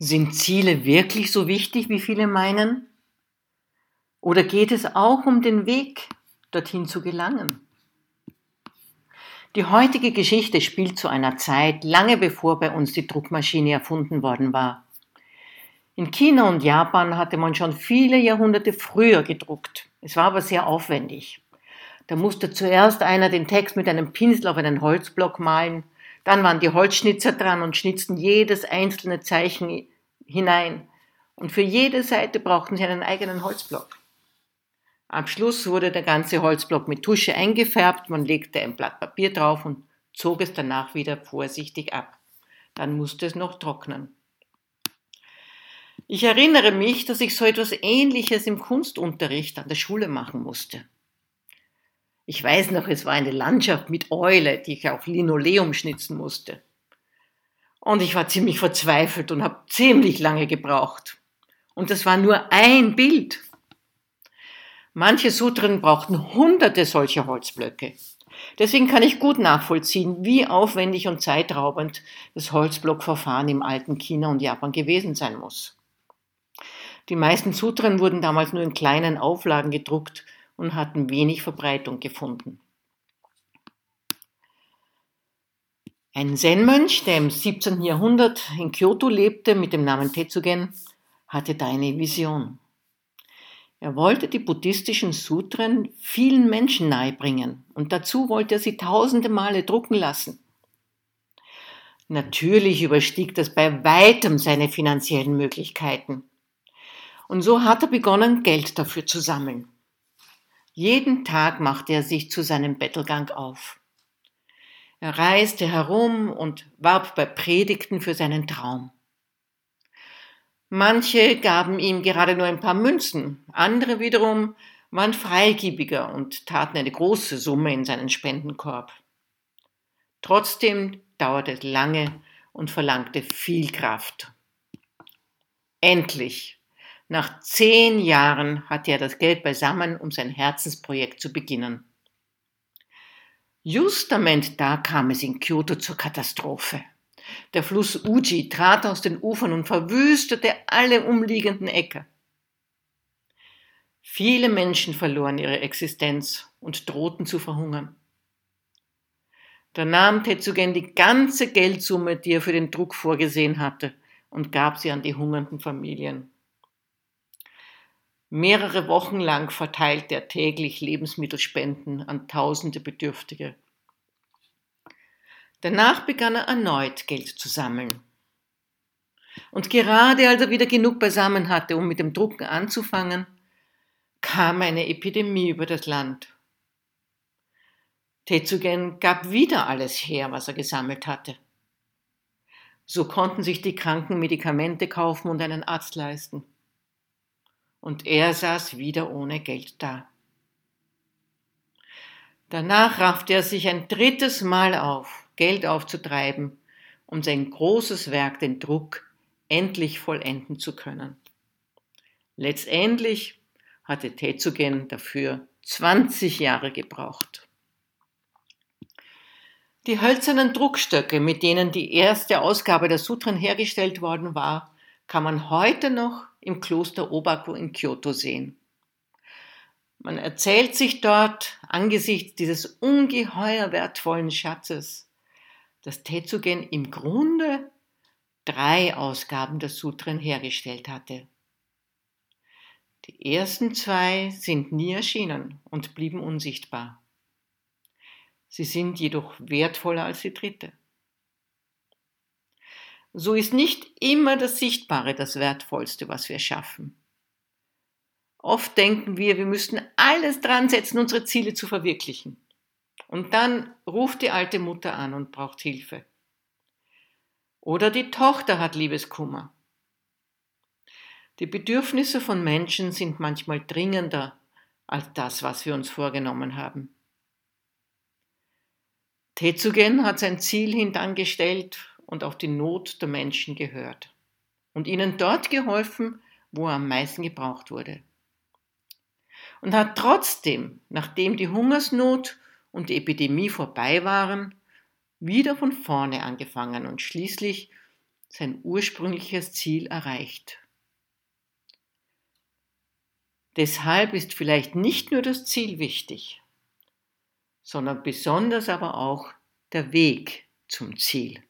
Sind Ziele wirklich so wichtig, wie viele meinen? Oder geht es auch um den Weg, dorthin zu gelangen? Die heutige Geschichte spielt zu einer Zeit, lange bevor bei uns die Druckmaschine erfunden worden war. In China und Japan hatte man schon viele Jahrhunderte früher gedruckt. Es war aber sehr aufwendig. Da musste zuerst einer den Text mit einem Pinsel auf einen Holzblock malen, dann waren die Holzschnitzer dran und schnitzten jedes einzelne Zeichen hinein. Und für jede Seite brauchten sie einen eigenen Holzblock. Am Schluss wurde der ganze Holzblock mit Tusche eingefärbt, man legte ein Blatt Papier drauf und zog es danach wieder vorsichtig ab. Dann musste es noch trocknen. Ich erinnere mich, dass ich so etwas Ähnliches im Kunstunterricht an der Schule machen musste. Ich weiß noch, es war eine Landschaft mit Eule, die ich auf Linoleum schnitzen musste. Und ich war ziemlich verzweifelt und habe ziemlich lange gebraucht. Und das war nur ein Bild. Manche Sutren brauchten hunderte solcher Holzblöcke. Deswegen kann ich gut nachvollziehen, wie aufwendig und zeitraubend das Holzblockverfahren im alten China und Japan gewesen sein muss. Die meisten Sutren wurden damals nur in kleinen Auflagen gedruckt und hatten wenig Verbreitung gefunden. Ein Zen-Mönch, der im 17. Jahrhundert in Kyoto lebte mit dem Namen Tetsugen, hatte da eine Vision. Er wollte die buddhistischen Sutren vielen Menschen nahebringen und dazu wollte er sie tausende Male drucken lassen. Natürlich überstieg das bei weitem seine finanziellen Möglichkeiten. Und so hat er begonnen, Geld dafür zu sammeln. Jeden Tag machte er sich zu seinem Bettelgang auf. Er reiste herum und warb bei Predigten für seinen Traum. Manche gaben ihm gerade nur ein paar Münzen, andere wiederum waren freigebiger und taten eine große Summe in seinen Spendenkorb. Trotzdem dauerte es lange und verlangte viel Kraft. Endlich nach zehn Jahren hatte er das Geld beisammen, um sein Herzensprojekt zu beginnen. Justament da kam es in Kyoto zur Katastrophe. Der Fluss Uji trat aus den Ufern und verwüstete alle umliegenden Äcker. Viele Menschen verloren ihre Existenz und drohten zu verhungern. Da nahm Tetsugen die ganze Geldsumme, die er für den Druck vorgesehen hatte, und gab sie an die hungernden Familien. Mehrere Wochen lang verteilt er täglich Lebensmittelspenden an tausende Bedürftige. Danach begann er erneut Geld zu sammeln. Und gerade als er wieder genug beisammen hatte, um mit dem Drucken anzufangen, kam eine Epidemie über das Land. Tetsugen gab wieder alles her, was er gesammelt hatte. So konnten sich die Kranken Medikamente kaufen und einen Arzt leisten und er saß wieder ohne Geld da. Danach raffte er sich ein drittes Mal auf, Geld aufzutreiben, um sein großes Werk, den Druck, endlich vollenden zu können. Letztendlich hatte Tetsugen dafür 20 Jahre gebraucht. Die hölzernen Druckstöcke, mit denen die erste Ausgabe der Sutren hergestellt worden war, kann man heute noch im Kloster Obaku in Kyoto sehen. Man erzählt sich dort angesichts dieses ungeheuer wertvollen Schatzes, dass Tetsugen im Grunde drei Ausgaben der Sutren hergestellt hatte. Die ersten zwei sind nie erschienen und blieben unsichtbar. Sie sind jedoch wertvoller als die dritte. So ist nicht immer das Sichtbare das Wertvollste, was wir schaffen. Oft denken wir, wir müssten alles dran setzen, unsere Ziele zu verwirklichen. Und dann ruft die alte Mutter an und braucht Hilfe. Oder die Tochter hat Liebeskummer. Die Bedürfnisse von Menschen sind manchmal dringender als das, was wir uns vorgenommen haben. Tetsugen hat sein Ziel hintangestellt und auf die Not der Menschen gehört und ihnen dort geholfen, wo er am meisten gebraucht wurde. Und hat trotzdem, nachdem die Hungersnot und die Epidemie vorbei waren, wieder von vorne angefangen und schließlich sein ursprüngliches Ziel erreicht. Deshalb ist vielleicht nicht nur das Ziel wichtig, sondern besonders aber auch der Weg zum Ziel.